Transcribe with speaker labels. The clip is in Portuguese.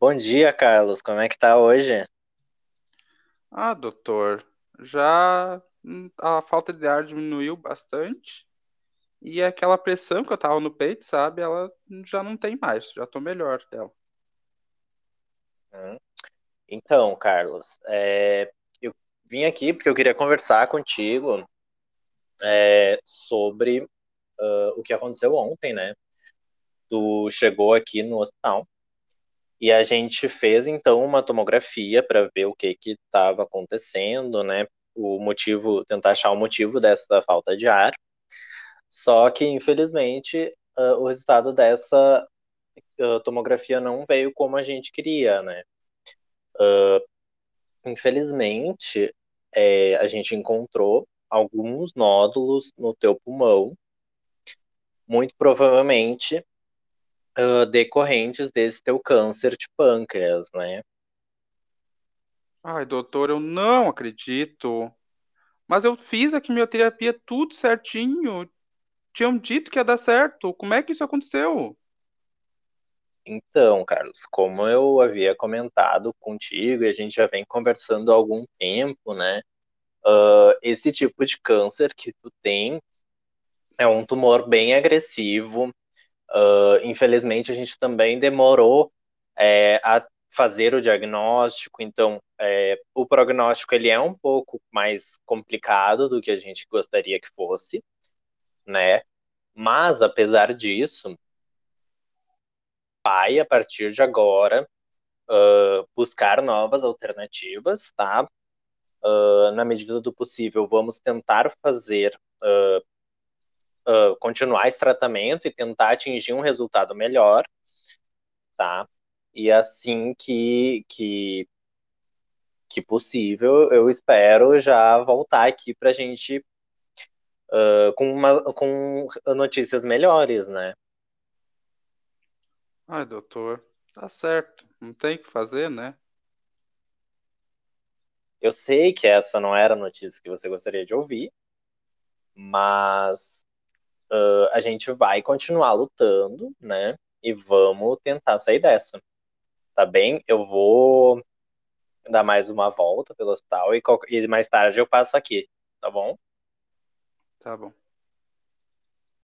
Speaker 1: Bom dia, Carlos. Como é que tá hoje?
Speaker 2: Ah, doutor, já hum, a falta de ar diminuiu bastante e aquela pressão que eu tava no peito, sabe? Ela já não tem mais, já tô melhor dela.
Speaker 1: Hum. Então, Carlos, é, eu vim aqui porque eu queria conversar contigo é, sobre uh, o que aconteceu ontem, né? Tu chegou aqui no hospital e a gente fez então uma tomografia para ver o que que estava acontecendo, né? O motivo, tentar achar o motivo dessa falta de ar. Só que infelizmente uh, o resultado dessa uh, tomografia não veio como a gente queria, né? Uh, infelizmente, é, a gente encontrou alguns nódulos no teu pulmão, muito provavelmente uh, decorrentes desse teu câncer de pâncreas, né?
Speaker 2: Ai, doutor, eu não acredito. Mas eu fiz a quimioterapia tudo certinho. Tinham dito que ia dar certo. Como é que isso aconteceu?
Speaker 1: Então, Carlos, como eu havia comentado contigo, e a gente já vem conversando há algum tempo, né? Uh, esse tipo de câncer que tu tem é um tumor bem agressivo. Uh, infelizmente, a gente também demorou é, a fazer o diagnóstico, então é, o prognóstico ele é um pouco mais complicado do que a gente gostaria que fosse, né? Mas apesar disso, vai, a partir de agora, uh, buscar novas alternativas, tá? Uh, na medida do possível, vamos tentar fazer, uh, continuar esse tratamento e tentar atingir um resultado melhor, tá? E assim que, que, que possível, eu espero já voltar aqui para a gente com, uma, com notícias melhores, né?
Speaker 2: Ai, doutor, tá certo. Não tem o que fazer, né?
Speaker 1: Eu sei que essa não era a notícia que você gostaria de ouvir, mas uh, a gente vai continuar lutando, né? E vamos tentar sair dessa. Tá bem? Eu vou dar mais uma volta pelo hospital e, e mais tarde eu passo aqui, tá bom?
Speaker 2: Tá bom.